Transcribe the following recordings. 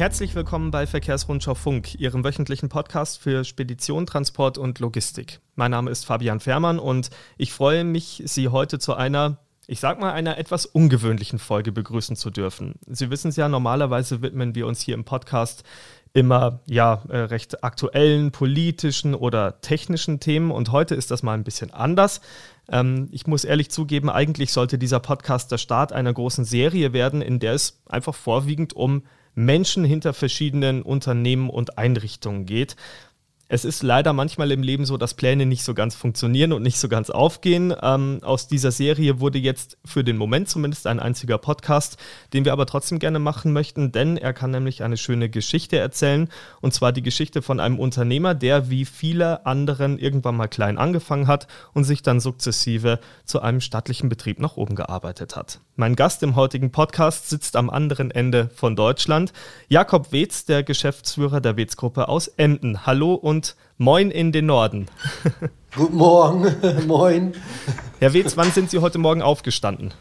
Herzlich willkommen bei Verkehrsrundschau Funk, Ihrem wöchentlichen Podcast für Spedition, Transport und Logistik. Mein Name ist Fabian Fährmann und ich freue mich, Sie heute zu einer, ich sag mal, einer etwas ungewöhnlichen Folge begrüßen zu dürfen. Sie wissen es ja, normalerweise widmen wir uns hier im Podcast immer ja äh, recht aktuellen politischen oder technischen Themen und heute ist das mal ein bisschen anders. Ähm, ich muss ehrlich zugeben, eigentlich sollte dieser Podcast der Start einer großen Serie werden, in der es einfach vorwiegend um Menschen hinter verschiedenen Unternehmen und Einrichtungen geht. Es ist leider manchmal im Leben so, dass Pläne nicht so ganz funktionieren und nicht so ganz aufgehen. Ähm, aus dieser Serie wurde jetzt für den Moment zumindest ein einziger Podcast, den wir aber trotzdem gerne machen möchten, denn er kann nämlich eine schöne Geschichte erzählen. Und zwar die Geschichte von einem Unternehmer, der wie viele anderen irgendwann mal klein angefangen hat und sich dann sukzessive zu einem stattlichen Betrieb nach oben gearbeitet hat. Mein Gast im heutigen Podcast sitzt am anderen Ende von Deutschland. Jakob Wetz, der Geschäftsführer der Wetz-Gruppe aus Emden. Hallo und und moin in den Norden. Guten Morgen, moin. Herr Wetz, wann sind Sie heute Morgen aufgestanden?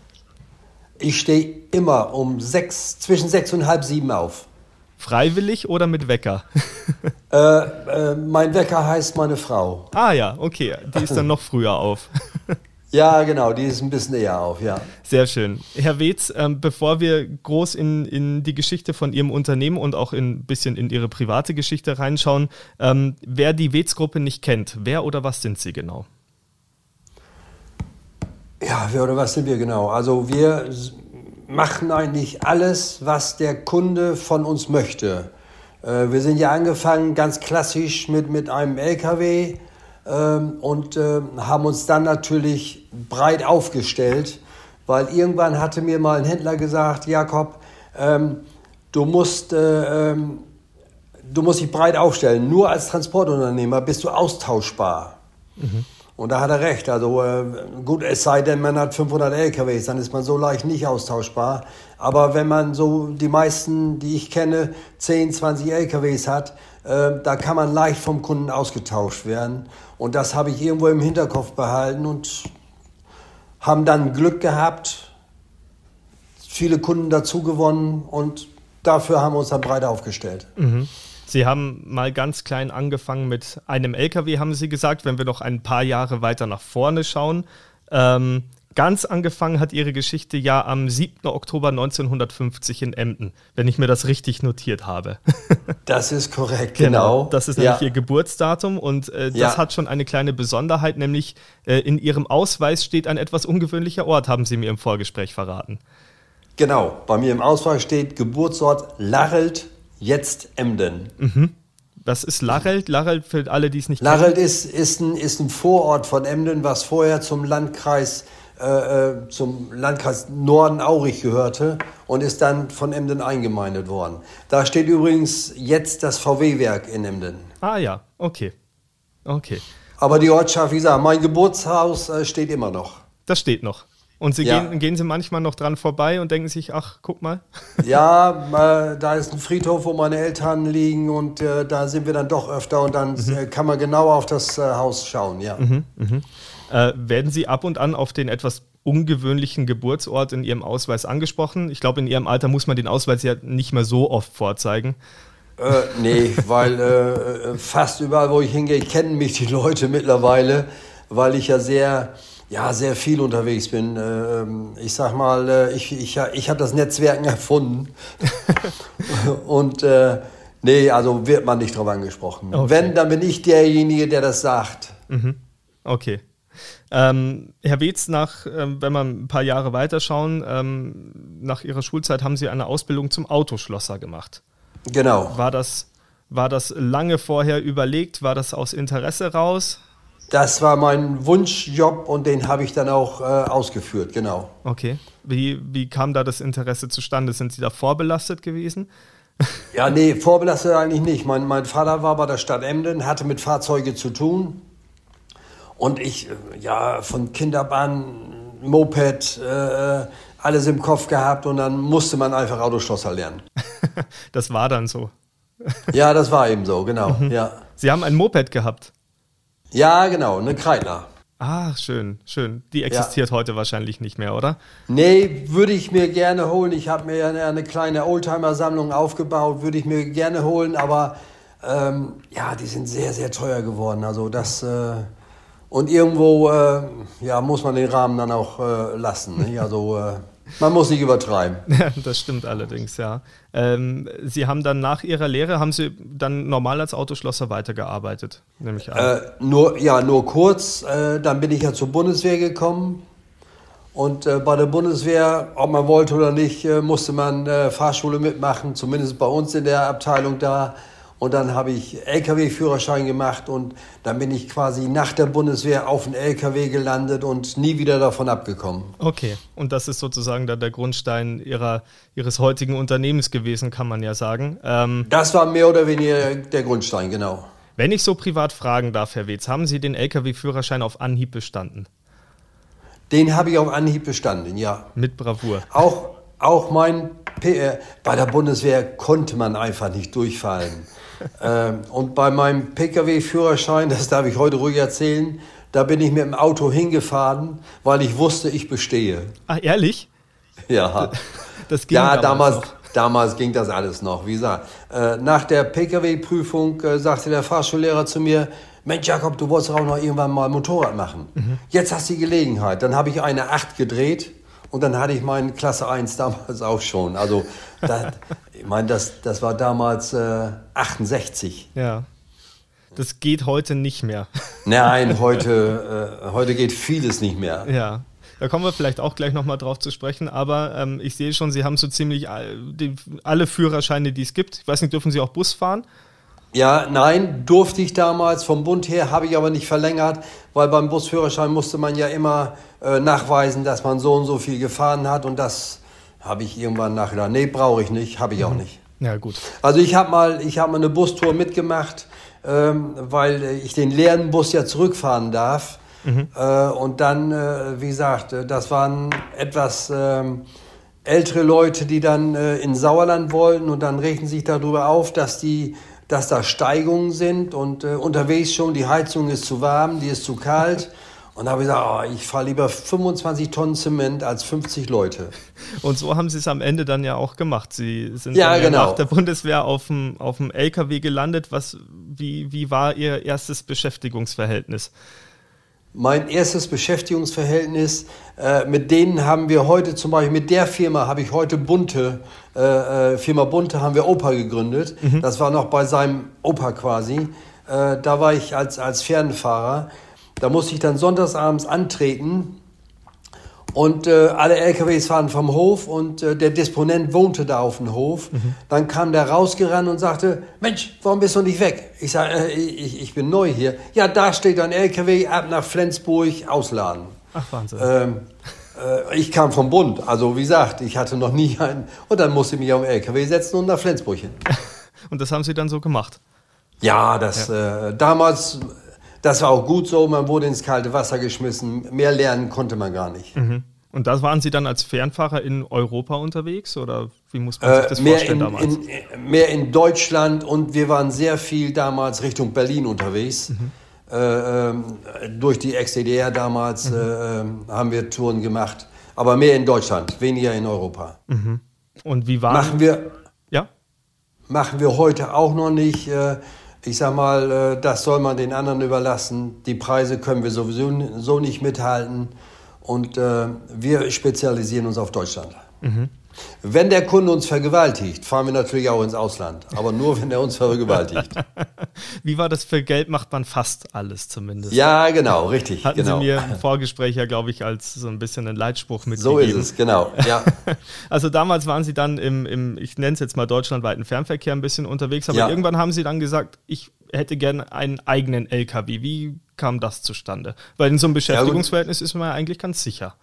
Ich stehe immer um sechs, zwischen sechs und halb sieben auf. Freiwillig oder mit Wecker? äh, äh, mein Wecker heißt meine Frau. Ah ja, okay. Die ist dann noch früher auf. Ja, genau, die ist ein bisschen eher auf, ja. Sehr schön. Herr Wetz, ähm, bevor wir groß in, in die Geschichte von Ihrem Unternehmen und auch ein bisschen in Ihre private Geschichte reinschauen, ähm, wer die Wetz-Gruppe nicht kennt, wer oder was sind Sie genau? Ja, wer oder was sind wir genau? Also wir machen eigentlich alles, was der Kunde von uns möchte. Äh, wir sind ja angefangen ganz klassisch mit, mit einem LKW und äh, haben uns dann natürlich breit aufgestellt, weil irgendwann hatte mir mal ein Händler gesagt, Jakob, ähm, du musst äh, ähm, du musst dich breit aufstellen. Nur als Transportunternehmer bist du austauschbar. Mhm. Und da hat er recht. Also äh, gut, es sei denn, man hat 500 LKWs, dann ist man so leicht nicht austauschbar. Aber wenn man so die meisten, die ich kenne, 10, 20 LKWs hat, äh, da kann man leicht vom Kunden ausgetauscht werden. Und das habe ich irgendwo im Hinterkopf behalten und haben dann Glück gehabt, viele Kunden dazu gewonnen und dafür haben wir uns dann breit aufgestellt. Mhm. Sie haben mal ganz klein angefangen mit einem LKW, haben Sie gesagt, wenn wir noch ein paar Jahre weiter nach vorne schauen. Ähm, ganz angefangen hat Ihre Geschichte ja am 7. Oktober 1950 in Emden, wenn ich mir das richtig notiert habe. das ist korrekt, genau. genau. Das ist nämlich ja. Ihr Geburtsdatum und äh, das ja. hat schon eine kleine Besonderheit, nämlich äh, in Ihrem Ausweis steht ein etwas ungewöhnlicher Ort, haben Sie mir im Vorgespräch verraten. Genau, bei mir im Ausweis steht Geburtsort Larelt jetzt Emden. Mhm. Was ist Larelt? Larelt für alle, die es nicht Larelt kennen. Ist, ist, ein, ist ein Vorort von Emden, was vorher zum Landkreis, äh, äh, zum Landkreis Norden-Aurich gehörte und ist dann von Emden eingemeindet worden. Da steht übrigens jetzt das VW-Werk in Emden. Ah ja, okay. Okay. Aber die Ortschaft, wie gesagt, mein Geburtshaus äh, steht immer noch. Das steht noch. Und sie ja. gehen, gehen sie manchmal noch dran vorbei und denken sich, ach, guck mal. Ja, äh, da ist ein Friedhof, wo meine Eltern liegen und äh, da sind wir dann doch öfter und dann mhm. äh, kann man genau auf das äh, Haus schauen, ja. Mhm, mhm. Äh, werden Sie ab und an auf den etwas ungewöhnlichen Geburtsort in Ihrem Ausweis angesprochen? Ich glaube, in Ihrem Alter muss man den Ausweis ja nicht mehr so oft vorzeigen. Äh, nee, weil fast überall, wo ich hingehe, kennen mich die Leute mittlerweile, weil ich ja sehr ja, sehr viel unterwegs bin. Ähm, ich sag mal, äh, ich, ich, ich habe das Netzwerken erfunden. Und äh, nee, also wird man nicht drauf angesprochen. Okay. Wenn, dann bin ich derjenige, der das sagt. Mhm. Okay. Ähm, Herr Wetz, nach, ähm, wenn wir ein paar Jahre weiterschauen, ähm, nach Ihrer Schulzeit haben Sie eine Ausbildung zum Autoschlosser gemacht. Genau. War das, war das lange vorher überlegt? War das aus Interesse raus? Das war mein Wunschjob und den habe ich dann auch äh, ausgeführt, genau. Okay. Wie, wie kam da das Interesse zustande? Sind Sie da vorbelastet gewesen? Ja, nee, vorbelastet eigentlich nicht. Mein, mein Vater war bei der Stadt Emden, hatte mit Fahrzeugen zu tun. Und ich, äh, ja, von Kinderbahn, Moped, äh, alles im Kopf gehabt und dann musste man einfach Autoschlosser lernen. das war dann so. ja, das war eben so, genau, mhm. ja. Sie haben ein Moped gehabt? Ja, genau, eine Kreidler. Ah, schön, schön. Die existiert ja. heute wahrscheinlich nicht mehr, oder? Nee, würde ich mir gerne holen. Ich habe mir eine, eine kleine Oldtimer-Sammlung aufgebaut, würde ich mir gerne holen, aber ähm, ja, die sind sehr, sehr teuer geworden. Also das äh, und irgendwo äh, ja, muss man den Rahmen dann auch äh, lassen. Nicht? Also äh, man muss nicht übertreiben. Das stimmt allerdings, ja. Ähm, Sie haben dann nach Ihrer Lehre, haben Sie dann normal als Autoschlosser weitergearbeitet, nehme ich an? Äh, nur, ja, nur kurz. Äh, dann bin ich ja zur Bundeswehr gekommen. Und äh, bei der Bundeswehr, ob man wollte oder nicht, musste man Fahrschule mitmachen, zumindest bei uns in der Abteilung da. Und dann habe ich Lkw-Führerschein gemacht und dann bin ich quasi nach der Bundeswehr auf den Lkw gelandet und nie wieder davon abgekommen. Okay, und das ist sozusagen dann der Grundstein ihrer, Ihres heutigen Unternehmens gewesen, kann man ja sagen. Ähm, das war mehr oder weniger der Grundstein, genau. Wenn ich so privat fragen darf, Herr Wetz, haben Sie den Lkw-Führerschein auf Anhieb bestanden? Den habe ich auf Anhieb bestanden, ja. Mit Bravour. Auch, auch mein PR, bei der Bundeswehr konnte man einfach nicht durchfallen. Ähm, und bei meinem Pkw-Führerschein, das darf ich heute ruhig erzählen, da bin ich mit dem Auto hingefahren, weil ich wusste, ich bestehe. Ach, ehrlich? Ja. Das ging ja, damals, damals, damals ging das alles noch. Wie gesagt, äh, nach der Pkw-Prüfung äh, sagte der Fahrschullehrer zu mir, Mensch Jakob, du wolltest auch noch irgendwann mal Motorrad machen. Mhm. Jetzt hast du die Gelegenheit. Dann habe ich eine 8 gedreht und dann hatte ich meinen Klasse 1 damals auch schon. Also das, ich meine, das, das war damals äh, 68. Ja. Das geht heute nicht mehr. Nein, heute, äh, heute geht vieles nicht mehr. Ja. Da kommen wir vielleicht auch gleich nochmal drauf zu sprechen, aber ähm, ich sehe schon, Sie haben so ziemlich all, die, alle Führerscheine, die es gibt. Ich weiß nicht, dürfen Sie auch Bus fahren? Ja, nein, durfte ich damals vom Bund her, habe ich aber nicht verlängert, weil beim Busführerschein musste man ja immer äh, nachweisen, dass man so und so viel gefahren hat und das habe ich irgendwann nachgedacht. Nee, brauche ich nicht, habe ich auch mhm. nicht. Ja, gut. Also ich habe mal, ich mal eine Bustour mitgemacht, ähm, weil ich den leeren Bus ja zurückfahren darf. Mhm. Äh, und dann, äh, wie gesagt, äh, das waren etwas ähm, ältere Leute, die dann äh, in Sauerland wollten und dann regten sich darüber auf, dass die dass da Steigungen sind und äh, unterwegs schon, die Heizung ist zu warm, die ist zu kalt. Und da habe ich gesagt, oh, ich fahre lieber 25 Tonnen Zement als 50 Leute. Und so haben Sie es am Ende dann ja auch gemacht. Sie sind ja, genau. nach der Bundeswehr auf dem, auf dem LKW gelandet. Was, wie, wie war Ihr erstes Beschäftigungsverhältnis? Mein erstes Beschäftigungsverhältnis, äh, mit denen haben wir heute zum Beispiel, mit der Firma habe ich heute Bunte, äh, äh, Firma Bunte haben wir Opa gegründet. Mhm. Das war noch bei seinem Opa quasi. Äh, da war ich als, als Fernfahrer. Da musste ich dann sonntagsabends antreten und äh, alle LKWs fahren vom Hof und äh, der Disponent wohnte da auf dem Hof. Mhm. Dann kam der rausgerannt und sagte, Mensch, warum bist du nicht weg? Ich sage, äh, ich, ich bin neu hier. Ja, da steht ein LKW, ab nach Flensburg, ausladen. Ach, Wahnsinn. Ähm, äh, ich kam vom Bund, also wie gesagt, ich hatte noch nie einen. Und dann musste ich mich auf den LKW setzen und nach Flensburg hin. und das haben Sie dann so gemacht? Ja, das ja. Äh, damals das war auch gut so, man wurde ins kalte Wasser geschmissen. Mehr lernen konnte man gar nicht. Mhm. Und da waren Sie dann als Fernfahrer in Europa unterwegs oder wie muss man sich das äh, mehr vorstellen in, damals? In, mehr in Deutschland und wir waren sehr viel damals Richtung Berlin unterwegs. Mhm. Äh, äh, durch die Ex-DDR damals mhm. Äh, ähm, haben wir Touren gemacht, aber mehr in Deutschland, weniger in Europa. Mhm. Und wie war machen wir? Ja. Machen wir heute auch noch nicht. Ich sag mal, äh, das soll man den anderen überlassen. Die Preise können wir sowieso so nicht mithalten. Und äh, wir spezialisieren uns auf Deutschland. Mhm. Wenn der Kunde uns vergewaltigt, fahren wir natürlich auch ins Ausland. Aber nur, wenn er uns vergewaltigt. Wie war das für Geld? Macht man fast alles zumindest. Ja, genau, richtig. Hatten genau. Sie mir im Vorgespräch ja, glaube ich, als so ein bisschen einen Leitspruch mitgegeben. So ist es, genau. Ja. also damals waren Sie dann im, im ich nenne es jetzt mal deutschlandweiten Fernverkehr ein bisschen unterwegs. Aber ja. irgendwann haben Sie dann gesagt, ich hätte gerne einen eigenen LKW. Wie kam das zustande? Weil in so einem Beschäftigungsverhältnis ja, ist man ja eigentlich ganz sicher.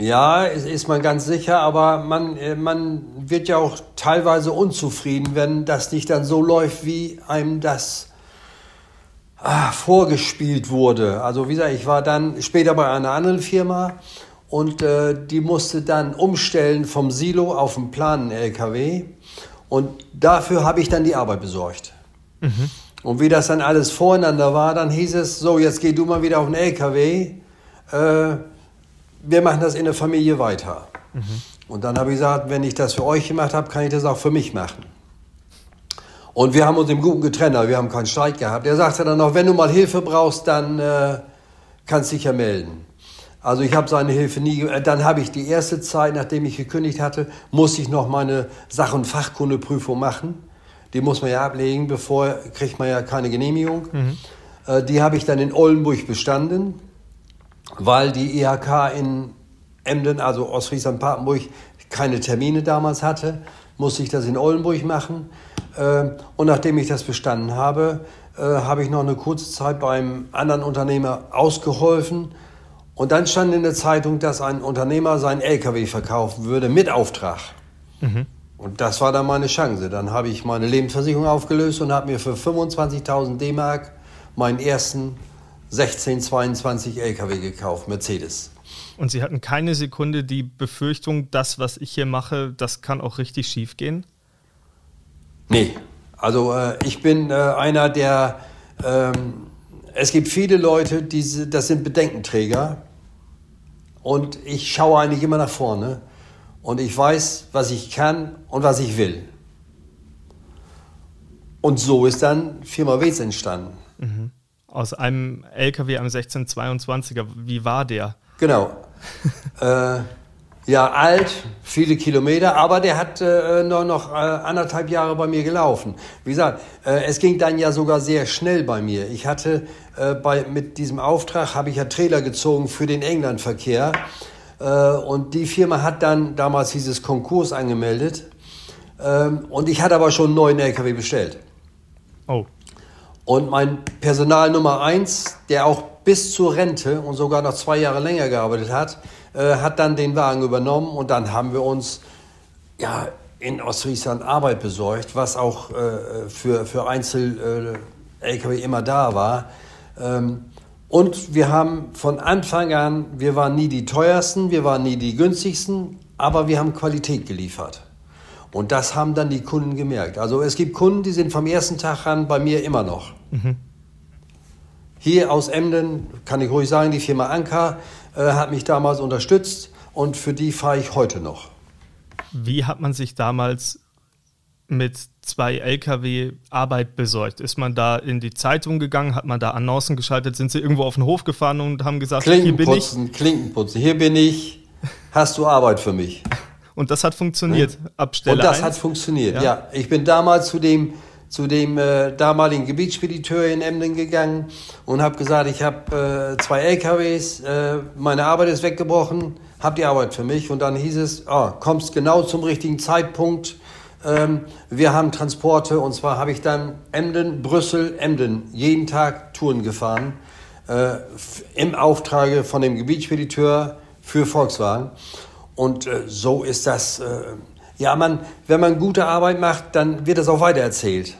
Ja, ist man ganz sicher, aber man, äh, man wird ja auch teilweise unzufrieden, wenn das nicht dann so läuft, wie einem das ah, vorgespielt wurde. Also wie gesagt, ich war dann später bei einer anderen Firma und äh, die musste dann umstellen vom Silo auf den planen LKW und dafür habe ich dann die Arbeit besorgt. Mhm. Und wie das dann alles voreinander war, dann hieß es, so, jetzt geh du mal wieder auf den LKW. Äh, wir machen das in der Familie weiter. Mhm. Und dann habe ich gesagt, wenn ich das für euch gemacht habe, kann ich das auch für mich machen. Und wir haben uns im Guten getrennt, aber wir haben keinen Streit gehabt. Er sagte dann noch, wenn du mal Hilfe brauchst, dann äh, kannst du dich ja melden. Also ich habe seine Hilfe nie. Äh, dann habe ich die erste Zeit, nachdem ich gekündigt hatte, musste ich noch meine Sach- und Fachkundeprüfung machen. Die muss man ja ablegen, bevor kriegt man ja keine Genehmigung. Mhm. Äh, die habe ich dann in Oldenburg bestanden, weil die IHK in Emden, also Ostfriesland-Papenburg, keine Termine damals hatte, musste ich das in Oldenburg machen. Äh, und nachdem ich das bestanden habe, habe ich noch eine kurze Zeit beim anderen Unternehmer ausgeholfen und dann stand in der Zeitung, dass ein Unternehmer seinen LKW verkaufen würde mit Auftrag. Mhm. Und das war dann meine Chance. Dann habe ich meine Lebensversicherung aufgelöst und habe mir für 25.000 D-Mark meinen ersten 1622 LKW gekauft, Mercedes. Und Sie hatten keine Sekunde die Befürchtung, das, was ich hier mache, das kann auch richtig schief gehen? Nee. Also äh, ich bin äh, einer, der... Ähm, es gibt viele Leute, die, das sind Bedenkenträger. Und ich schaue eigentlich immer nach vorne. Und ich weiß, was ich kann und was ich will. Und so ist dann Firma Wetz entstanden. Mhm. Aus einem LKW am 1622er. Wie war der? Genau. äh, ja, alt, viele Kilometer, aber der hat äh, noch, noch äh, anderthalb Jahre bei mir gelaufen. Wie gesagt, äh, es ging dann ja sogar sehr schnell bei mir. Ich hatte äh, bei, mit diesem Auftrag, habe ich ja Trailer gezogen für den Englandverkehr. Äh, und die Firma hat dann, damals hieß es Konkurs angemeldet. Ähm, und ich hatte aber schon einen neuen LKW bestellt. Oh. Und mein Personal Nummer eins, der auch bis zur Rente und sogar noch zwei Jahre länger gearbeitet hat, äh, hat dann den Wagen übernommen und dann haben wir uns ja, in Ostfriesland Arbeit besorgt, was auch äh, für, für Einzel-LKW äh, immer da war. Ähm, und wir haben von Anfang an, wir waren nie die teuersten, wir waren nie die günstigsten, aber wir haben Qualität geliefert. Und das haben dann die Kunden gemerkt. Also es gibt Kunden, die sind vom ersten Tag an bei mir immer noch. Mhm. Hier aus Emden, kann ich ruhig sagen, die Firma Anker, äh, hat mich damals unterstützt und für die fahre ich heute noch. Wie hat man sich damals mit zwei Lkw Arbeit besorgt? Ist man da in die Zeitung gegangen? Hat man da Annoncen geschaltet? Sind Sie irgendwo auf den Hof gefahren und haben gesagt, hier bin ich? Klinkenputzen, hier bin ich. Hast du Arbeit für mich? Und das hat funktioniert ab Stelle Und das 1? hat funktioniert, ja. ja. Ich bin damals zu dem zu dem äh, damaligen Gebietsspediteur in Emden gegangen und habe gesagt, ich habe äh, zwei LKWs, äh, meine Arbeit ist weggebrochen, habt ihr Arbeit für mich? Und dann hieß es, oh, kommst genau zum richtigen Zeitpunkt. Ähm, wir haben Transporte und zwar habe ich dann Emden, Brüssel, Emden jeden Tag Touren gefahren äh, im Auftrage von dem Gebietsspediteur für Volkswagen. Und äh, so ist das äh, ja, man, wenn man gute Arbeit macht, dann wird das auch weitererzählt.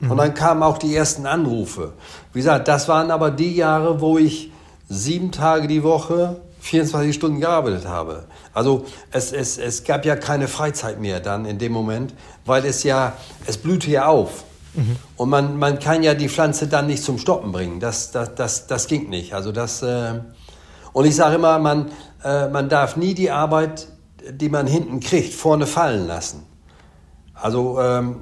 Mhm. Und dann kamen auch die ersten Anrufe. Wie gesagt, das waren aber die Jahre, wo ich sieben Tage die Woche 24 Stunden gearbeitet habe. Also es, es, es gab ja keine Freizeit mehr dann in dem Moment, weil es ja, es blühte ja auf. Mhm. Und man, man kann ja die Pflanze dann nicht zum Stoppen bringen. Das, das, das, das ging nicht. Also das, äh und ich sage immer, man, äh, man darf nie die Arbeit die man hinten kriegt, vorne fallen lassen. Also ähm,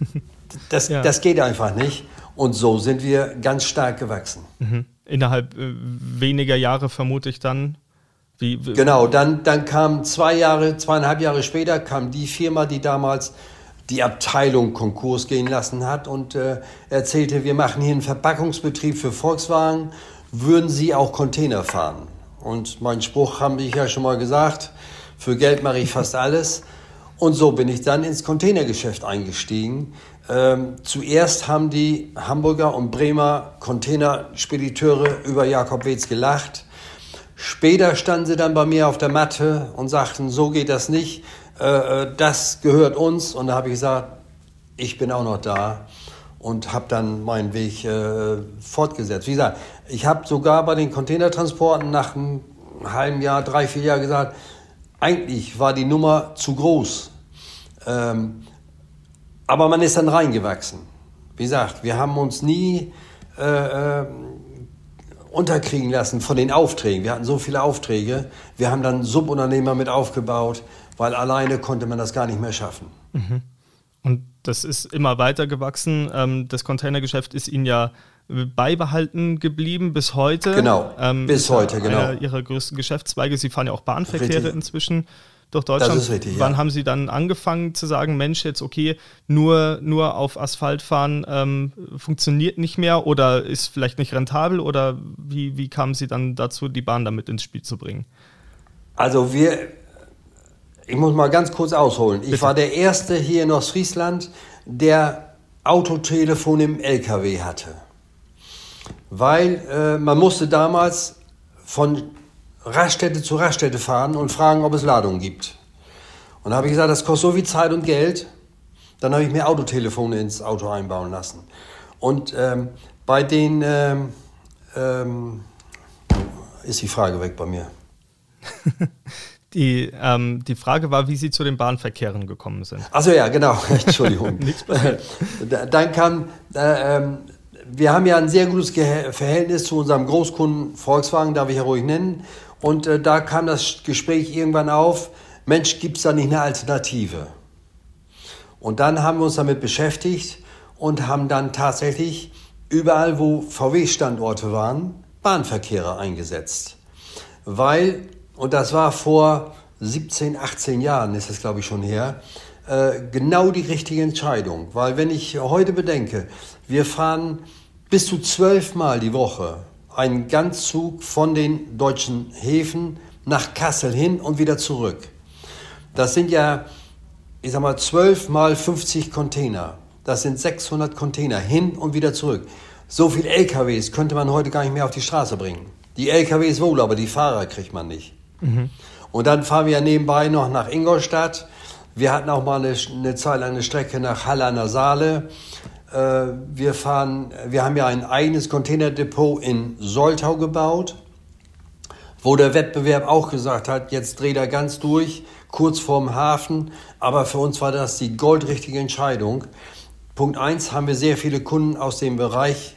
das, ja. das geht einfach nicht. Und so sind wir ganz stark gewachsen. Mhm. Innerhalb äh, weniger Jahre vermute ich dann. Wie, wie genau, dann, dann kam zwei Jahre, zweieinhalb Jahre später kam die Firma, die damals die Abteilung Konkurs gehen lassen hat und äh, erzählte, wir machen hier einen Verpackungsbetrieb für Volkswagen, würden Sie auch Container fahren? Und mein Spruch haben ich ja schon mal gesagt, für Geld mache ich fast alles. Und so bin ich dann ins Containergeschäft eingestiegen. Ähm, zuerst haben die Hamburger und Bremer Containerspediteure über Jakob Wetz gelacht. Später standen sie dann bei mir auf der Matte und sagten, so geht das nicht, äh, äh das gehört uns. Und da habe ich gesagt, ich bin auch noch da und habe dann meinen Weg äh, fortgesetzt. Wie gesagt, ich habe sogar bei den Containertransporten nach einem halben Jahr, drei, vier Jahren gesagt, eigentlich war die Nummer zu groß. Ähm, aber man ist dann reingewachsen. wie gesagt, wir haben uns nie äh, äh, unterkriegen lassen von den Aufträgen. Wir hatten so viele Aufträge. Wir haben dann Subunternehmer mit aufgebaut, weil alleine konnte man das gar nicht mehr schaffen. Mhm. Und das ist immer weiter gewachsen. Ähm, das Containergeschäft ist Ihnen ja beibehalten geblieben bis heute. Genau, ähm, bis heute, genau. Einer Ihrer größten Geschäftszweige. Sie fahren ja auch Bahnverkehre richtig. inzwischen durch Deutschland. Das ist richtig, Wann ja. haben Sie dann angefangen zu sagen, Mensch, jetzt okay, nur, nur auf Asphalt fahren ähm, funktioniert nicht mehr oder ist vielleicht nicht rentabel oder wie, wie kamen Sie dann dazu, die Bahn damit ins Spiel zu bringen? Also wir, ich muss mal ganz kurz ausholen. Ich Bitte. war der Erste hier in Ostfriesland, der Autotelefon im LKW hatte. Weil äh, man musste damals von Raststätte zu Raststätte fahren und fragen, ob es Ladungen gibt. Und da habe ich gesagt, das kostet so viel Zeit und Geld. Dann habe ich mir Autotelefone ins Auto einbauen lassen. Und ähm, bei den ähm, ähm, ist die Frage weg bei mir. Die, ähm, die Frage war, wie Sie zu den Bahnverkehren gekommen sind. Achso, ja, genau. Entschuldigung. Nichts passiert. Dann kam, äh, ähm, wir haben ja ein sehr gutes Verhältnis zu unserem Großkunden Volkswagen, darf ich ja ruhig nennen. Und äh, da kam das Gespräch irgendwann auf, Mensch, gibt es da nicht eine Alternative? Und dann haben wir uns damit beschäftigt und haben dann tatsächlich überall, wo VW-Standorte waren, Bahnverkehre eingesetzt. Weil, und das war vor 17, 18 Jahren, ist das glaube ich schon her, äh, genau die richtige Entscheidung. Weil wenn ich heute bedenke, wir fahren bis zu zwölfmal die Woche einen Ganzzug von den deutschen Häfen nach Kassel hin und wieder zurück. Das sind ja, ich sag mal, 12 mal 50 Container. Das sind 600 Container hin und wieder zurück. So viel LKWs könnte man heute gar nicht mehr auf die Straße bringen. Die LKWs wohl, aber die Fahrer kriegt man nicht. Mhm. Und dann fahren wir nebenbei noch nach Ingolstadt. Wir hatten auch mal eine, eine Zeit lang eine Strecke nach Halle an der Saale. Äh, wir fahren, wir haben ja ein eigenes Containerdepot in Soltau gebaut, wo der Wettbewerb auch gesagt hat, jetzt dreht er ganz durch, kurz vorm Hafen. Aber für uns war das die goldrichtige Entscheidung. Punkt 1 haben wir sehr viele Kunden aus dem Bereich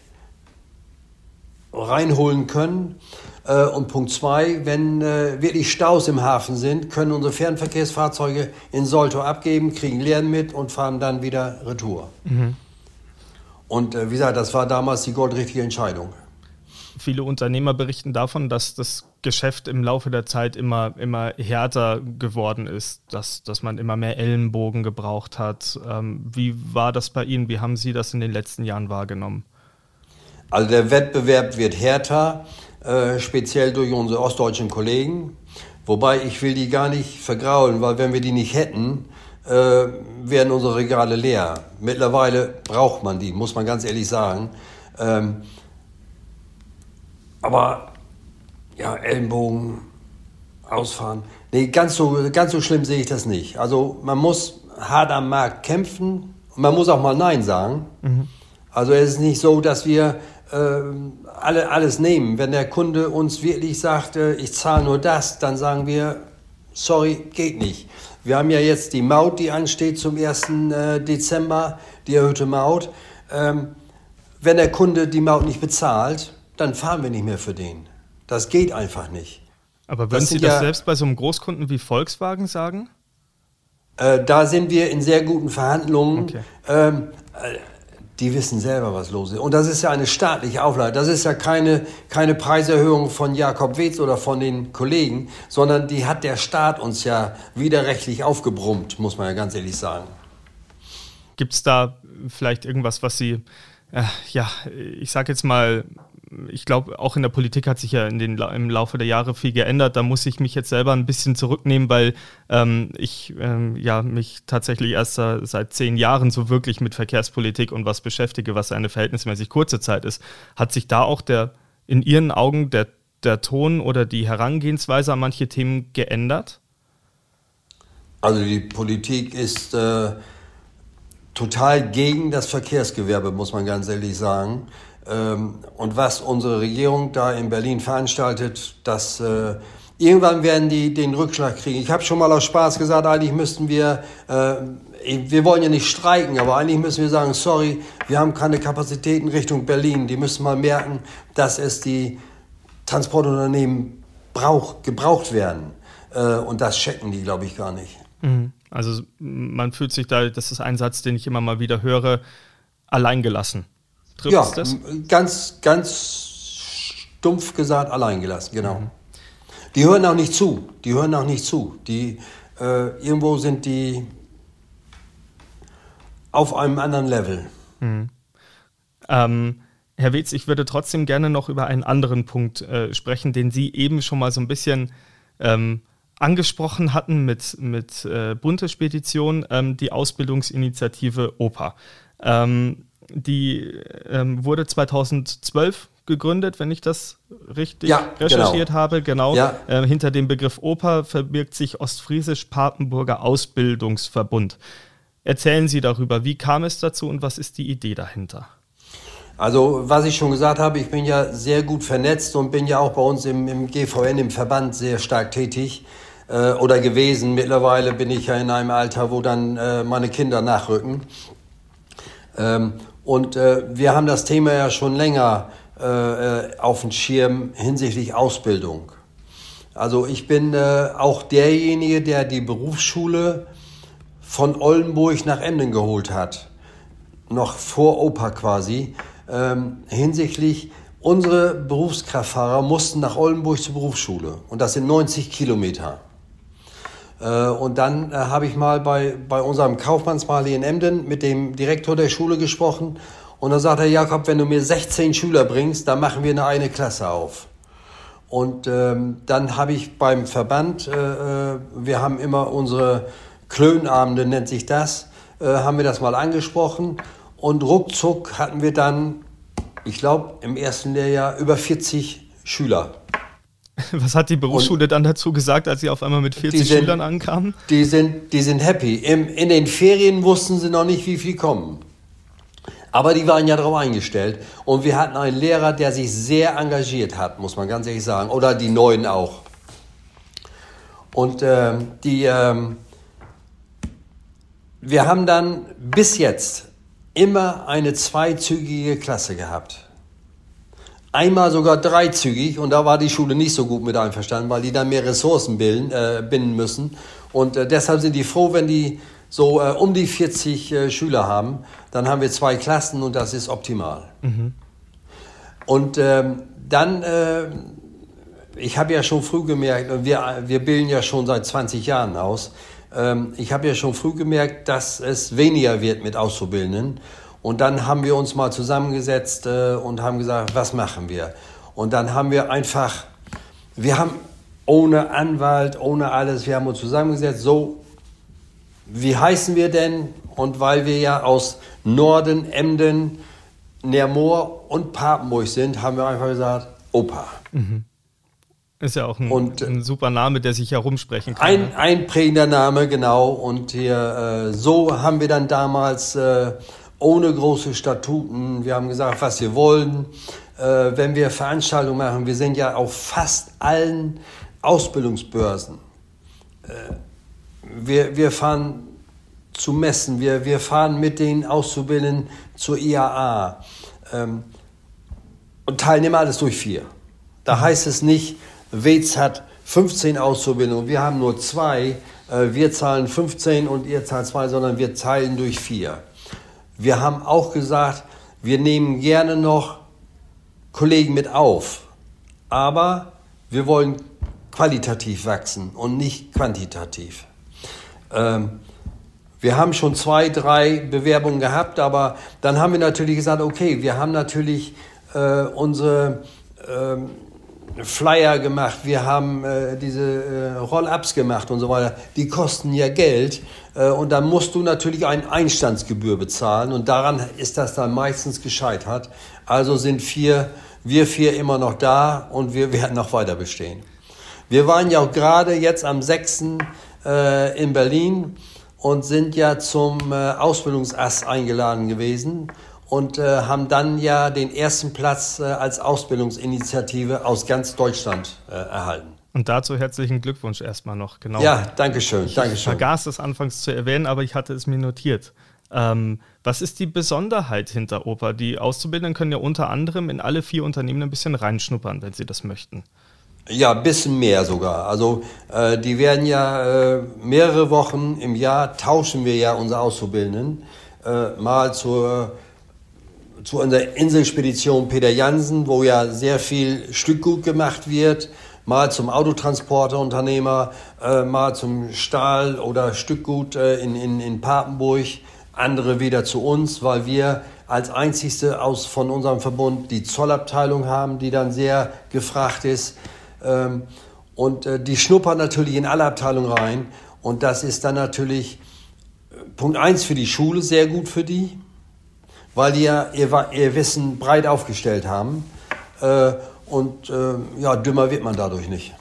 reinholen können. Äh, und Punkt 2, wenn äh, wirklich Staus im Hafen sind, können unsere Fernverkehrsfahrzeuge in Soltau abgeben, kriegen Leeren mit und fahren dann wieder retour. Mhm. Und äh, wie gesagt, das war damals die goldrichtige Entscheidung. Viele Unternehmer berichten davon, dass das Geschäft im Laufe der Zeit immer, immer härter geworden ist, dass, dass man immer mehr Ellenbogen gebraucht hat. Ähm, wie war das bei Ihnen? Wie haben Sie das in den letzten Jahren wahrgenommen? Also der Wettbewerb wird härter, äh, speziell durch unsere ostdeutschen Kollegen. Wobei ich will die gar nicht vergraulen, weil wenn wir die nicht hätten, äh, werden unsere Regale leer. Mittlerweile braucht man die, muss man ganz ehrlich sagen. Ähm, aber ja, Ellenbogen, ausfahren. Nee, ganz so, ganz so schlimm sehe ich das nicht. Also man muss hart am Markt kämpfen und man muss auch mal Nein sagen. Mhm. Also es ist nicht so, dass wir äh, alle, alles nehmen. Wenn der Kunde uns wirklich sagt, äh, ich zahle nur das, dann sagen wir, sorry, geht nicht. Wir haben ja jetzt die Maut, die ansteht zum 1. Äh, Dezember, die erhöhte Maut. Ähm, wenn der Kunde die Maut nicht bezahlt, dann fahren wir nicht mehr für den. Das geht einfach nicht. Aber würden Sie das ja, selbst bei so einem Großkunden wie Volkswagen sagen? Äh, da sind wir in sehr guten Verhandlungen. Okay. Ähm, äh, die wissen selber, was los ist. Und das ist ja eine staatliche Auflage. Das ist ja keine, keine Preiserhöhung von Jakob Wetz oder von den Kollegen, sondern die hat der Staat uns ja widerrechtlich aufgebrummt, muss man ja ganz ehrlich sagen. Gibt es da vielleicht irgendwas, was Sie, äh, ja, ich sage jetzt mal, ich glaube, auch in der Politik hat sich ja in den, im Laufe der Jahre viel geändert. Da muss ich mich jetzt selber ein bisschen zurücknehmen, weil ähm, ich ähm, ja, mich tatsächlich erst seit zehn Jahren so wirklich mit Verkehrspolitik und was beschäftige, was eine verhältnismäßig kurze Zeit ist. Hat sich da auch der in Ihren Augen der, der Ton oder die Herangehensweise an manche Themen geändert? Also die Politik ist äh, total gegen das Verkehrsgewerbe, muss man ganz ehrlich sagen. Ähm, und was unsere Regierung da in Berlin veranstaltet, das äh, irgendwann werden die den Rückschlag kriegen. Ich habe schon mal aus Spaß gesagt, eigentlich müssten wir äh, wir wollen ja nicht streiken, aber eigentlich müssen wir sagen, sorry, wir haben keine Kapazitäten Richtung Berlin. Die müssen mal merken, dass es die Transportunternehmen brauch, gebraucht werden. Äh, und das checken die, glaube ich, gar nicht. Mhm. Also man fühlt sich da, das ist ein Satz, den ich immer mal wieder höre, alleingelassen. Trifft ja, das? ganz, ganz stumpf gesagt alleingelassen, genau. Mhm. Die hören auch nicht zu. Die hören auch nicht zu. Die, äh, irgendwo sind die auf einem anderen Level. Mhm. Ähm, Herr Wetz, ich würde trotzdem gerne noch über einen anderen Punkt äh, sprechen, den Sie eben schon mal so ein bisschen ähm, angesprochen hatten mit, mit äh, Bunte Spedition, ähm, die Ausbildungsinitiative OPA. Ähm, die ähm, wurde 2012 gegründet, wenn ich das richtig ja, recherchiert genau. habe. Genau. Ja. Äh, hinter dem Begriff OPA verbirgt sich Ostfriesisch-Papenburger Ausbildungsverbund. Erzählen Sie darüber, wie kam es dazu und was ist die Idee dahinter? Also, was ich schon gesagt habe, ich bin ja sehr gut vernetzt und bin ja auch bei uns im, im GVN, im Verband, sehr stark tätig äh, oder gewesen. Mittlerweile bin ich ja in einem Alter, wo dann äh, meine Kinder nachrücken. Ähm, und äh, wir haben das Thema ja schon länger äh, auf dem Schirm hinsichtlich Ausbildung. Also ich bin äh, auch derjenige, der die Berufsschule von Oldenburg nach Emden geholt hat. Noch vor Opa quasi. Ähm, hinsichtlich unsere Berufskraftfahrer mussten nach Oldenburg zur Berufsschule. Und das sind 90 Kilometer. Äh, und dann äh, habe ich mal bei, bei unserem Kaufmannsmal in Emden mit dem Direktor der Schule gesprochen und dann sagt er, Jakob, wenn du mir 16 Schüler bringst, dann machen wir eine eine Klasse auf. Und ähm, dann habe ich beim Verband, äh, äh, wir haben immer unsere Klönabende, nennt sich das, äh, haben wir das mal angesprochen. Und ruckzuck hatten wir dann, ich glaube, im ersten Lehrjahr über 40 Schüler. Was hat die Berufsschule und dann dazu gesagt, als sie auf einmal mit 40 sind, Schülern ankamen? Die sind, die sind happy. Im, in den Ferien wussten sie noch nicht, wie viel kommen. Aber die waren ja darauf eingestellt. Und wir hatten einen Lehrer, der sich sehr engagiert hat, muss man ganz ehrlich sagen. Oder die Neuen auch. Und ähm, die, ähm, wir haben dann bis jetzt immer eine zweizügige Klasse gehabt. Einmal sogar dreizügig und da war die Schule nicht so gut mit einverstanden, weil die dann mehr Ressourcen bilden, äh, binden müssen. Und äh, deshalb sind die froh, wenn die so äh, um die 40 äh, Schüler haben, dann haben wir zwei Klassen und das ist optimal. Mhm. Und ähm, dann, äh, ich habe ja schon früh gemerkt, wir, wir bilden ja schon seit 20 Jahren aus, ähm, ich habe ja schon früh gemerkt, dass es weniger wird mit Auszubildenden. Und dann haben wir uns mal zusammengesetzt äh, und haben gesagt, was machen wir? Und dann haben wir einfach, wir haben ohne Anwalt, ohne alles, wir haben uns zusammengesetzt, so wie heißen wir denn? Und weil wir ja aus Norden, Emden, Nermoor und Papenburg sind, haben wir einfach gesagt, Opa. Mhm. Ist ja auch ein, und, ein, super Name, der sich herumsprechen kann. Ein, ne? ein prägender Name, genau. Und hier, äh, so haben wir dann damals äh, ohne große Statuten, wir haben gesagt, was wir wollen. Äh, wenn wir Veranstaltungen machen, wir sind ja auf fast allen Ausbildungsbörsen. Äh, wir, wir fahren zu Messen, wir, wir fahren mit den Auszubildenden zur IAA ähm, und teilen immer alles durch vier. Da mhm. heißt es nicht, Wetz hat 15 Auszubildende und wir haben nur zwei, äh, wir zahlen 15 und ihr zahlt zwei, sondern wir teilen durch vier. Wir haben auch gesagt, wir nehmen gerne noch Kollegen mit auf, aber wir wollen qualitativ wachsen und nicht quantitativ. Ähm, wir haben schon zwei, drei Bewerbungen gehabt, aber dann haben wir natürlich gesagt, okay, wir haben natürlich äh, unsere äh, Flyer gemacht, wir haben äh, diese äh, Roll-ups gemacht und so weiter. Die kosten ja Geld und dann musst du natürlich eine Einstandsgebühr bezahlen und daran ist das dann meistens gescheitert. Also sind vier, wir vier immer noch da und wir werden noch weiter bestehen. Wir waren ja auch gerade jetzt am 6. Äh, in Berlin und sind ja zum äh, Ausbildungsass eingeladen gewesen und äh, haben dann ja den ersten Platz äh, als Ausbildungsinitiative aus ganz Deutschland äh, erhalten. Und dazu herzlichen Glückwunsch erstmal noch. Genau. Ja, danke schön. Ich vergaß es anfangs zu erwähnen, aber ich hatte es mir notiert. Ähm, was ist die Besonderheit hinter Opa? Die Auszubildenden können ja unter anderem in alle vier Unternehmen ein bisschen reinschnuppern, wenn sie das möchten. Ja, ein bisschen mehr sogar. Also äh, die werden ja äh, mehrere Wochen im Jahr tauschen wir ja unsere Auszubildenden. Äh, mal zur, zu unserer Inselspedition Peter Jansen, wo ja sehr viel Stückgut gemacht wird. Mal zum Autotransporterunternehmer, äh, mal zum Stahl- oder Stückgut äh, in, in, in Papenburg, andere wieder zu uns, weil wir als einzigste aus von unserem Verbund die Zollabteilung haben, die dann sehr gefragt ist. Ähm, und äh, die schnuppern natürlich in alle Abteilungen rein. Und das ist dann natürlich äh, Punkt 1 für die Schule sehr gut für die, weil die ja ihr, ihr Wissen breit aufgestellt haben. Äh, und ja, dümmer wird man dadurch nicht.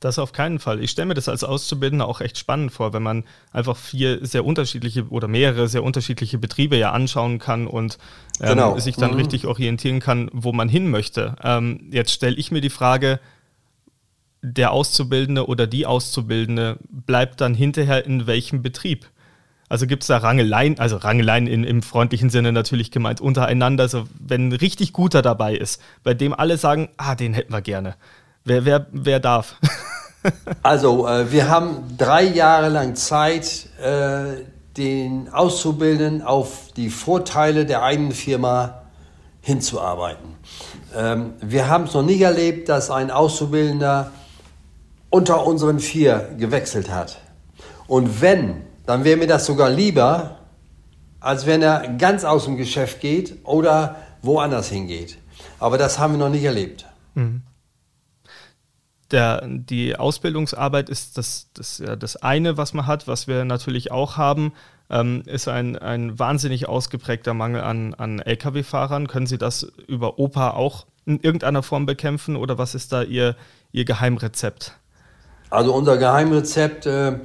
Das auf keinen Fall. Ich stelle mir das als Auszubildender auch echt spannend vor, wenn man einfach vier sehr unterschiedliche oder mehrere sehr unterschiedliche Betriebe ja anschauen kann und ähm, genau. sich dann mhm. richtig orientieren kann, wo man hin möchte. Ähm, jetzt stelle ich mir die Frage, der Auszubildende oder die Auszubildende bleibt dann hinterher in welchem Betrieb? Also gibt es da Rangeleien, also Rangeleien in, im freundlichen Sinne natürlich gemeint, untereinander, also wenn ein richtig guter dabei ist, bei dem alle sagen, ah, den hätten wir gerne. Wer, wer, wer darf? also äh, wir haben drei Jahre lang Zeit, äh, den Auszubildenden auf die Vorteile der eigenen Firma hinzuarbeiten. Ähm, wir haben es noch nie erlebt, dass ein Auszubildender unter unseren vier gewechselt hat. Und wenn, dann wäre mir das sogar lieber, als wenn er ganz aus dem Geschäft geht oder woanders hingeht. Aber das haben wir noch nicht erlebt. Mhm. Der, die Ausbildungsarbeit ist das, das, ja, das eine, was man hat, was wir natürlich auch haben, ähm, ist ein, ein wahnsinnig ausgeprägter Mangel an, an Lkw-Fahrern. Können Sie das über OPA auch in irgendeiner Form bekämpfen oder was ist da Ihr, Ihr Geheimrezept? Also unser Geheimrezept, äh,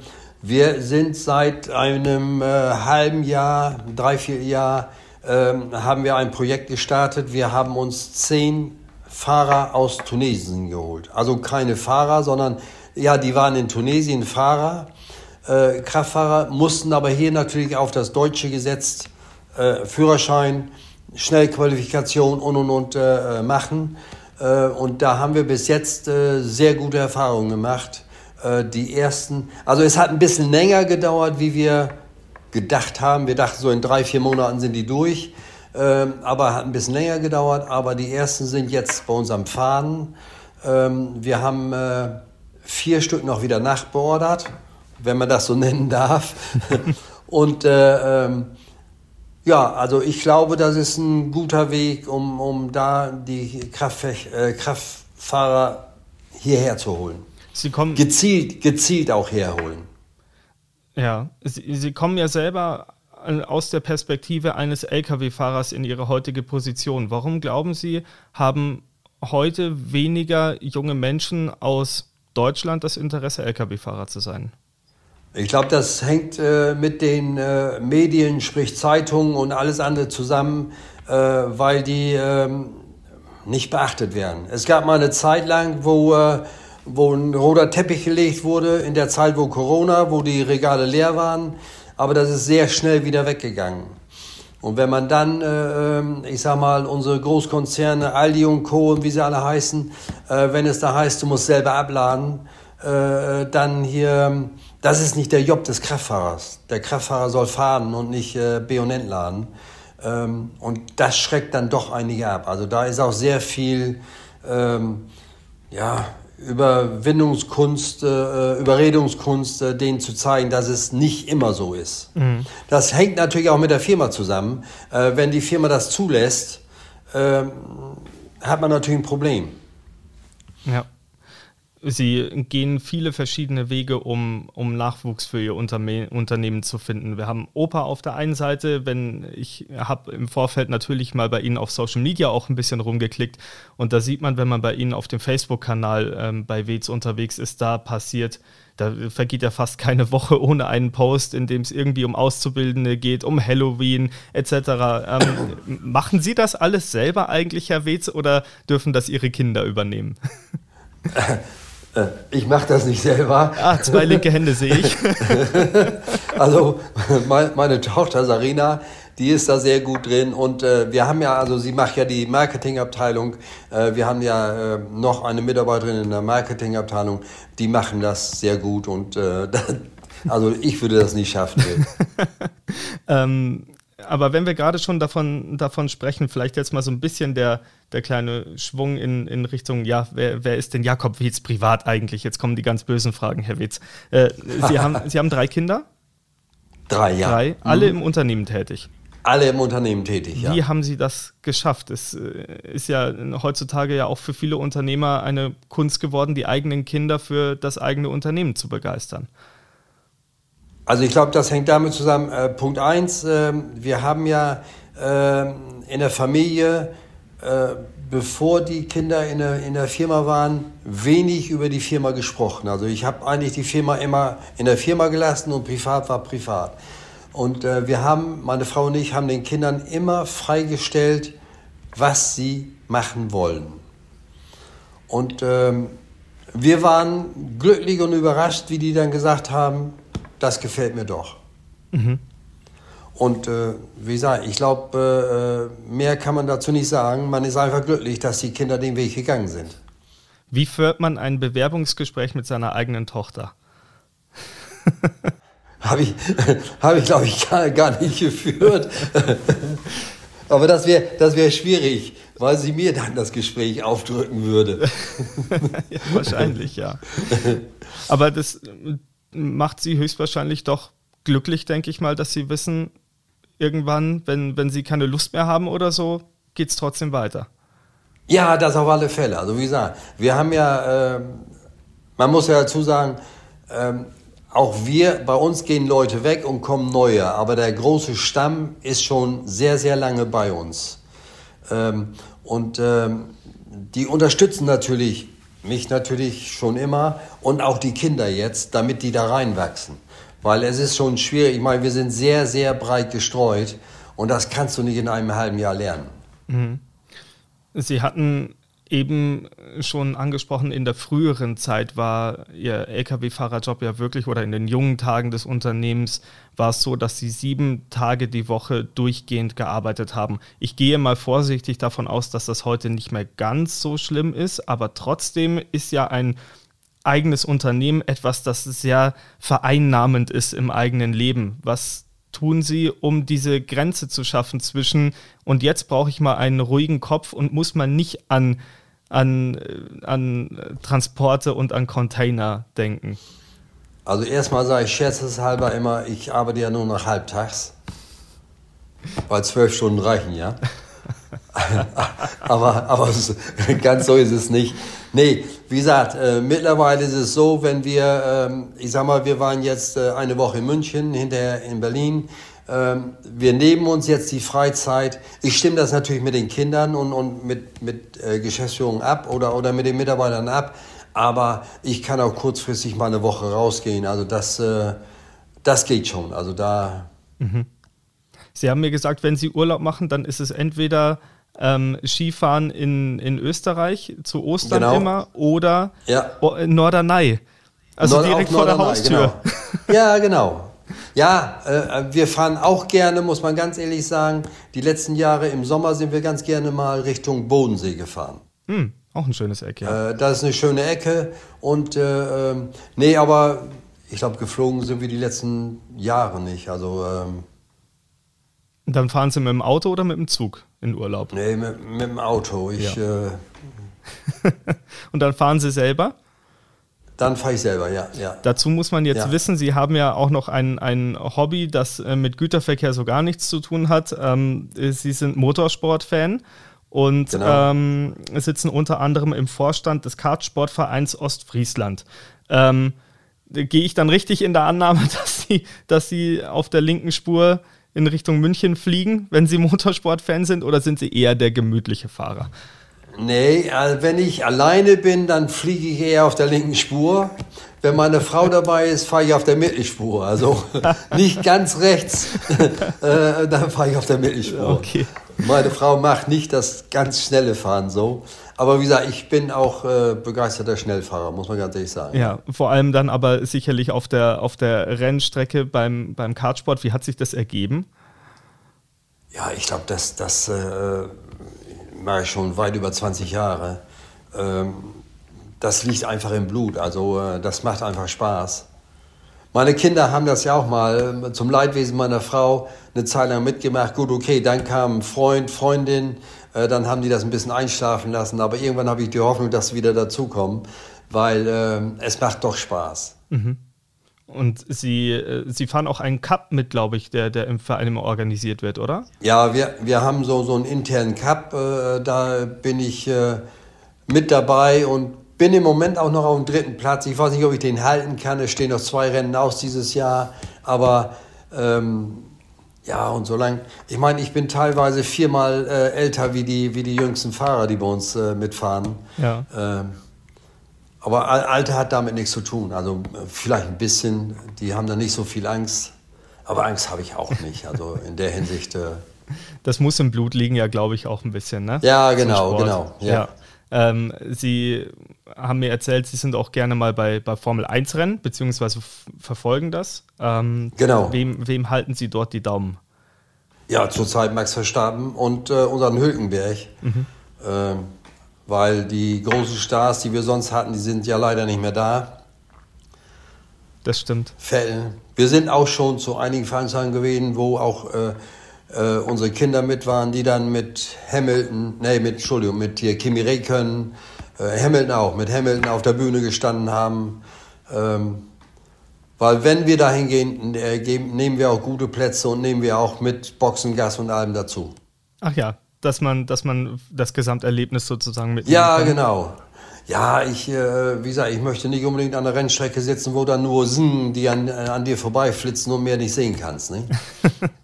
wir sind seit einem äh, halben Jahr, drei, vier Jahr, äh, haben wir ein Projekt gestartet. Wir haben uns zehn Fahrer aus Tunesien geholt. Also keine Fahrer, sondern ja, die waren in Tunesien Fahrer, äh, Kraftfahrer, mussten aber hier natürlich auf das deutsche Gesetz äh, Führerschein, Schnellqualifikation und und und äh, machen. und da haben wir bis jetzt sehr gute Erfahrungen gemacht. Äh, die ersten, also es hat ein bisschen länger gedauert, wie wir gedacht haben. Wir dachten, so in drei, vier Monaten sind die durch. Ähm, aber hat ein bisschen länger gedauert. Aber die ersten sind jetzt bei uns am Faden. Ähm, wir haben äh, vier Stück noch wieder nachbeordert, wenn man das so nennen darf. Und äh, ähm, ja, also ich glaube, das ist ein guter Weg, um, um da die Kraftfech äh, Kraftfahrer hierher zu holen. Sie kommen gezielt, gezielt auch herholen. Ja, Sie, Sie kommen ja selber aus der Perspektive eines Lkw-Fahrers in Ihre heutige Position. Warum glauben Sie, haben heute weniger junge Menschen aus Deutschland das Interesse, Lkw-Fahrer zu sein? Ich glaube, das hängt äh, mit den äh, Medien, sprich Zeitungen und alles andere zusammen, äh, weil die ähm, nicht beachtet werden. Es gab mal eine Zeit lang, wo äh, wo ein roter Teppich gelegt wurde in der Zeit, wo Corona, wo die Regale leer waren. Aber das ist sehr schnell wieder weggegangen. Und wenn man dann, äh, ähm, ich sag mal, unsere Großkonzerne, Aldi und Co. und wie sie alle heißen, äh, wenn es da heißt, du musst selber abladen, äh, dann hier, das ist nicht der Job des Kraftfahrers. Der Kraftfahrer soll fahren und nicht äh, B und entladen. Ähm, und das schreckt dann doch einige ab. Also da ist auch sehr viel, ähm, ja, Überwindungskunst, äh, Überredungskunst, äh, denen zu zeigen, dass es nicht immer so ist. Mhm. Das hängt natürlich auch mit der Firma zusammen. Äh, wenn die Firma das zulässt, äh, hat man natürlich ein Problem. Ja. Sie gehen viele verschiedene Wege, um, um Nachwuchs für Ihr Unterme Unternehmen zu finden. Wir haben Opa auf der einen Seite, wenn ich habe im Vorfeld natürlich mal bei Ihnen auf Social Media auch ein bisschen rumgeklickt und da sieht man, wenn man bei Ihnen auf dem Facebook-Kanal ähm, bei WEZ unterwegs ist, da passiert, da vergeht ja fast keine Woche ohne einen Post, in dem es irgendwie um Auszubildende geht, um Halloween etc. Ähm, machen Sie das alles selber eigentlich, Herr Wetz, oder dürfen das Ihre Kinder übernehmen? Äh, ich mache das nicht selber. Ah, zwei linke Hände sehe ich. also meine Tochter Sarina, die ist da sehr gut drin und äh, wir haben ja, also sie macht ja die Marketingabteilung, äh, wir haben ja äh, noch eine Mitarbeiterin in der Marketingabteilung, die machen das sehr gut und also ich würde das nicht schaffen. ähm, aber wenn wir gerade schon davon, davon sprechen, vielleicht jetzt mal so ein bisschen der, der kleine Schwung in, in Richtung, ja, wer, wer ist denn Jakob Wietz privat eigentlich? Jetzt kommen die ganz bösen Fragen, Herr Wietz. Äh, Sie, haben, Sie haben drei Kinder? Drei, ja. Drei, alle mhm. im Unternehmen tätig. Alle im Unternehmen tätig, ja. Wie haben Sie das geschafft? Es äh, ist ja heutzutage ja auch für viele Unternehmer eine Kunst geworden, die eigenen Kinder für das eigene Unternehmen zu begeistern. Also ich glaube, das hängt damit zusammen. Äh, Punkt eins: äh, wir haben ja äh, in der Familie, äh, bevor die Kinder in der, in der Firma waren, wenig über die Firma gesprochen. Also ich habe eigentlich die Firma immer in der Firma gelassen und privat war privat. Und äh, wir haben, meine Frau und ich, haben den Kindern immer freigestellt, was sie machen wollen. Und ähm, wir waren glücklich und überrascht, wie die dann gesagt haben, das gefällt mir doch. Mhm. Und äh, wie gesagt, ich glaube, äh, mehr kann man dazu nicht sagen. Man ist einfach glücklich, dass die Kinder den Weg gegangen sind. Wie führt man ein Bewerbungsgespräch mit seiner eigenen Tochter? Habe ich, hab ich glaube ich, gar, gar nicht geführt. Aber das wäre das wär schwierig, weil sie mir dann das Gespräch aufdrücken würde. ja, wahrscheinlich, ja. Aber das macht sie höchstwahrscheinlich doch glücklich, denke ich mal, dass sie wissen, irgendwann, wenn, wenn sie keine Lust mehr haben oder so, geht es trotzdem weiter. Ja, das auf alle Fälle. Also wie gesagt, wir haben ja, äh, man muss ja dazu sagen, äh, auch wir, bei uns gehen Leute weg und kommen neue, aber der große Stamm ist schon sehr, sehr lange bei uns. Ähm, und ähm, die unterstützen natürlich mich natürlich schon immer und auch die Kinder jetzt, damit die da reinwachsen. Weil es ist schon schwierig. Ich meine, wir sind sehr, sehr breit gestreut und das kannst du nicht in einem halben Jahr lernen. Mhm. Sie hatten eben schon angesprochen, in der früheren Zeit war Ihr Lkw-Fahrerjob ja wirklich oder in den jungen Tagen des Unternehmens war es so, dass Sie sieben Tage die Woche durchgehend gearbeitet haben. Ich gehe mal vorsichtig davon aus, dass das heute nicht mehr ganz so schlimm ist, aber trotzdem ist ja ein eigenes Unternehmen etwas, das sehr vereinnahmend ist im eigenen Leben. Was tun Sie, um diese Grenze zu schaffen zwischen und jetzt brauche ich mal einen ruhigen Kopf und muss man nicht an, an, äh, an Transporte und an Container denken? Also erstmal sage ich scherzeshalber immer, ich arbeite ja nur noch halbtags, weil zwölf Stunden reichen ja. aber aber ganz so ist es nicht. Nee, wie gesagt, äh, mittlerweile ist es so, wenn wir, ähm, ich sag mal, wir waren jetzt äh, eine Woche in München, hinterher in Berlin. Ähm, wir nehmen uns jetzt die Freizeit. Ich stimme das natürlich mit den Kindern und, und mit, mit äh, Geschäftsführung ab oder, oder mit den Mitarbeitern ab. Aber ich kann auch kurzfristig mal eine Woche rausgehen. Also das, äh, das geht schon. Also da. Mhm. Sie haben mir gesagt, wenn Sie Urlaub machen, dann ist es entweder ähm, Skifahren in, in Österreich zu Ostern genau. immer oder ja. Norderney. Also Nord direkt vor der Haustür. Genau. Ja, genau. Ja, äh, wir fahren auch gerne, muss man ganz ehrlich sagen. Die letzten Jahre im Sommer sind wir ganz gerne mal Richtung Bodensee gefahren. Hm, auch ein schönes Eck, ja. Äh, das ist eine schöne Ecke. Und äh, ähm, nee, aber ich glaube, geflogen sind wir die letzten Jahre nicht. Also ähm, dann fahren Sie mit dem Auto oder mit dem Zug in Urlaub? Nee, mit, mit dem Auto. Ich, ja. äh und dann fahren Sie selber? Dann fahre ich selber, ja, ja. Dazu muss man jetzt ja. wissen, Sie haben ja auch noch ein, ein Hobby, das äh, mit Güterverkehr so gar nichts zu tun hat. Ähm, Sie sind Motorsportfan und genau. ähm, sitzen unter anderem im Vorstand des Kartsportvereins Ostfriesland. Ähm, Gehe ich dann richtig in der Annahme, dass Sie, dass Sie auf der linken Spur in Richtung München fliegen, wenn Sie Motorsportfan sind, oder sind Sie eher der gemütliche Fahrer? Nee, also wenn ich alleine bin, dann fliege ich eher auf der linken Spur. Wenn meine Frau dabei ist, fahre ich auf der Mittelspur. Also nicht ganz rechts, äh, dann fahre ich auf der Mittelspur. Okay. Meine Frau macht nicht das ganz schnelle Fahren so. Aber wie gesagt, ich bin auch äh, begeisterter Schnellfahrer, muss man ganz ehrlich sagen. Ja, vor allem dann aber sicherlich auf der, auf der Rennstrecke beim, beim Kartsport. Wie hat sich das ergeben? Ja, ich glaube, das, das äh, mache ich schon weit über 20 Jahre. Ähm, das liegt einfach im Blut. Also äh, das macht einfach Spaß. Meine Kinder haben das ja auch mal äh, zum Leidwesen meiner Frau eine Zeit lang mitgemacht. Gut, okay, dann kam Freund, Freundin, äh, dann haben die das ein bisschen einschlafen lassen. Aber irgendwann habe ich die Hoffnung, dass sie wieder dazukommen, weil äh, es macht doch Spaß. Mhm. Und Sie, äh, Sie fahren auch einen Cup mit, glaube ich, der, der im Verein immer organisiert wird, oder? Ja, wir, wir haben so, so einen internen Cup. Äh, da bin ich äh, mit dabei und bin im Moment auch noch auf dem dritten Platz. Ich weiß nicht, ob ich den halten kann. Es stehen noch zwei Rennen aus dieses Jahr. Aber ähm, ja, und so lang. Ich meine, ich bin teilweise viermal äh, älter wie die, wie die jüngsten Fahrer, die bei uns äh, mitfahren. Ja. Ähm, aber Alter hat damit nichts zu tun. Also vielleicht ein bisschen, die haben da nicht so viel Angst. Aber Angst habe ich auch nicht. Also in der Hinsicht. Äh das muss im Blut liegen, ja, glaube ich, auch ein bisschen, ne? Ja, genau, genau. Ja. ja. Ähm, Sie haben mir erzählt, Sie sind auch gerne mal bei, bei Formel 1 Rennen, beziehungsweise verfolgen das. Ähm, genau. Wem, wem halten Sie dort die Daumen? Ja, zurzeit Max Verstappen und äh, unseren Hülkenberg. Mhm. Ähm, weil die großen Stars, die wir sonst hatten, die sind ja leider nicht mehr da. Das stimmt. Fällen. Wir sind auch schon zu einigen Veranstaltungen gewesen, wo auch äh, äh, unsere Kinder mit waren, die dann mit Hamilton, nee, mit, Entschuldigung, mit hier Kimi Räikkönen, äh, Hamilton auch, mit Hamilton auf der Bühne gestanden haben. Ähm, weil wenn wir dahin gehen, äh, nehmen wir auch gute Plätze und nehmen wir auch mit Boxengas und allem dazu. Ach ja, dass man, dass man das Gesamterlebnis sozusagen mit. Ja, kann. genau. Ja, ich, äh, wie gesagt, ich möchte nicht unbedingt an der Rennstrecke sitzen, wo dann nur Singen, die an, äh, an dir vorbeiflitzen und mehr nicht sehen kannst. Nicht?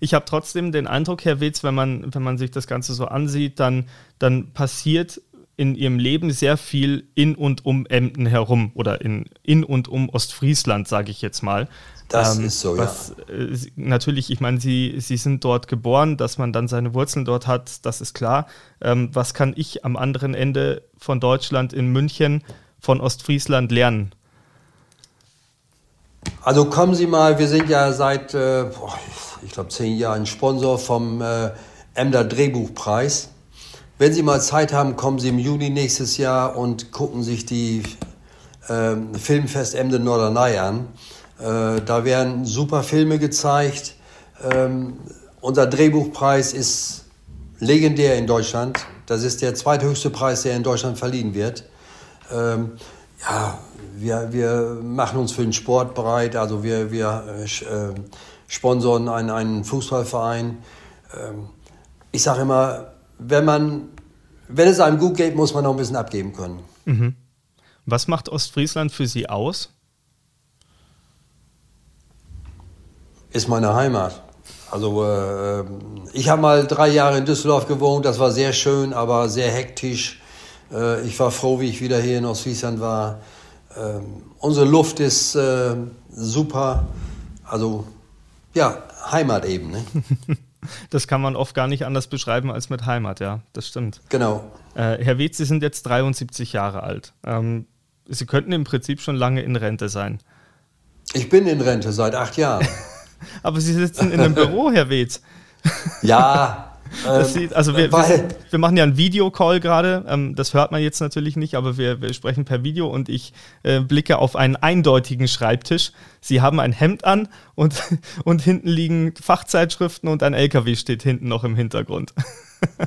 ich habe trotzdem den Eindruck, Herr Wetz, wenn man, wenn man sich das Ganze so ansieht, dann, dann passiert in ihrem Leben sehr viel in und um Emden herum oder in, in und um Ostfriesland, sage ich jetzt mal. Das ähm, ist so, was, ja. Äh, natürlich, ich meine, sie, sie sind dort geboren, dass man dann seine Wurzeln dort hat, das ist klar. Ähm, was kann ich am anderen Ende von Deutschland in München von Ostfriesland lernen? Also kommen Sie mal, wir sind ja seit, äh, ich glaube, zehn Jahren Sponsor vom äh, Emder Drehbuchpreis. Wenn Sie mal Zeit haben, kommen Sie im Juni nächstes Jahr und gucken sich die äh, Filmfest Emden Norderney an. Äh, da werden super Filme gezeigt. Ähm, unser Drehbuchpreis ist legendär in Deutschland. Das ist der zweithöchste Preis, der in Deutschland verliehen wird. Ähm, ja, wir, wir machen uns für den Sport bereit. Also wir, wir äh, äh sponsoren einen, einen Fußballverein. Ähm, ich sage immer, wenn man, wenn es einem gut geht, muss man noch ein bisschen abgeben können. Mhm. Was macht Ostfriesland für Sie aus? Ist meine Heimat. Also äh, ich habe mal drei Jahre in Düsseldorf gewohnt, das war sehr schön, aber sehr hektisch. Äh, ich war froh, wie ich wieder hier in Ostfriesland war. Äh, unsere Luft ist äh, super. Also ja, Heimat eben. Ne? das kann man oft gar nicht anders beschreiben als mit Heimat, ja, das stimmt. Genau. Äh, Herr Wietz, Sie sind jetzt 73 Jahre alt. Ähm, Sie könnten im Prinzip schon lange in Rente sein. Ich bin in Rente seit acht Jahren. Aber Sie sitzen in einem Büro, Herr Wietz. Ja, sieht, also wir, wir, wir, machen ja einen Videocall gerade, ähm, das hört man jetzt natürlich nicht, aber wir, wir sprechen per Video und ich äh, blicke auf einen eindeutigen Schreibtisch. Sie haben ein Hemd an und, und hinten liegen Fachzeitschriften und ein LKW steht hinten noch im Hintergrund.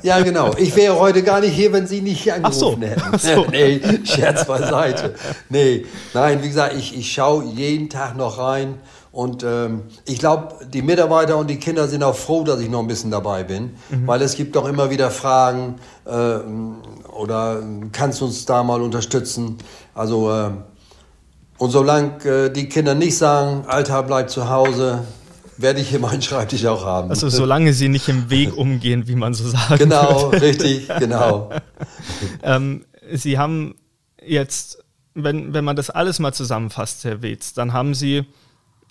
Ja, genau. Ich wäre heute gar nicht hier, wenn Sie nicht angerufen so. hätten. Ach so. nee, Scherz beiseite. Nee, nein, wie gesagt, ich, ich schaue jeden Tag noch rein. Und ähm, ich glaube, die Mitarbeiter und die Kinder sind auch froh, dass ich noch ein bisschen dabei bin, mhm. weil es gibt doch immer wieder Fragen äh, oder kannst du uns da mal unterstützen? Also äh, und solange äh, die Kinder nicht sagen, Alter, bleib zu Hause, werde ich hier meinen Schreibtisch auch haben. Also solange sie nicht im Weg umgehen, wie man so sagt. Genau, wird. richtig, genau. ähm, sie haben jetzt, wenn, wenn man das alles mal zusammenfasst, Herr Wetz, dann haben Sie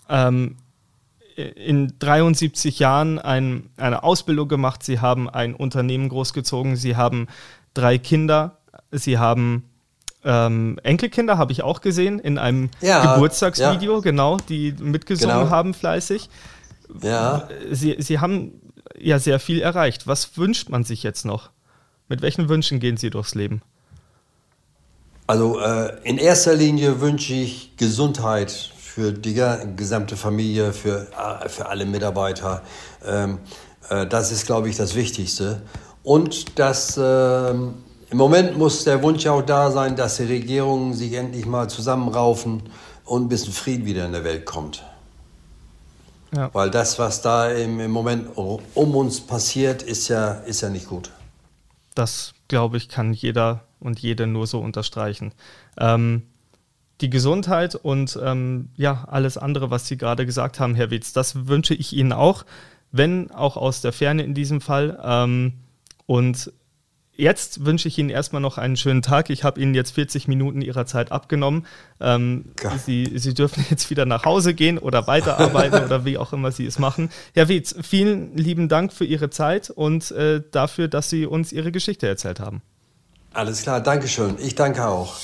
ähm, in 73 Jahren ein, eine Ausbildung gemacht, sie haben ein Unternehmen großgezogen, sie haben drei Kinder. Sie haben ähm, Enkelkinder, habe ich auch gesehen, in einem ja, Geburtstagsvideo, ja. genau, die mitgesungen genau. haben fleißig. Ja. Sie, Sie haben ja sehr viel erreicht. Was wünscht man sich jetzt noch? Mit welchen Wünschen gehen Sie durchs Leben? Also äh, in erster Linie wünsche ich Gesundheit für die gesamte Familie, für, äh, für alle Mitarbeiter. Ähm, äh, das ist, glaube ich, das Wichtigste. Und dass äh, im Moment muss der Wunsch auch da sein, dass die Regierungen sich endlich mal zusammenraufen und ein bisschen Frieden wieder in der Welt kommt. Ja. Weil das, was da im, im Moment um uns passiert, ist ja, ist ja nicht gut. Das, glaube ich, kann jeder und jede nur so unterstreichen. Ähm, die Gesundheit und ähm, ja, alles andere, was Sie gerade gesagt haben, Herr Witz, das wünsche ich Ihnen auch, wenn auch aus der Ferne in diesem Fall. Ähm, und jetzt wünsche ich Ihnen erstmal noch einen schönen Tag. Ich habe Ihnen jetzt 40 Minuten Ihrer Zeit abgenommen. Ähm, Sie, Sie dürfen jetzt wieder nach Hause gehen oder weiterarbeiten oder wie auch immer Sie es machen. Herr Wietz, vielen lieben Dank für Ihre Zeit und äh, dafür, dass Sie uns Ihre Geschichte erzählt haben. Alles klar, Dankeschön. Ich danke auch.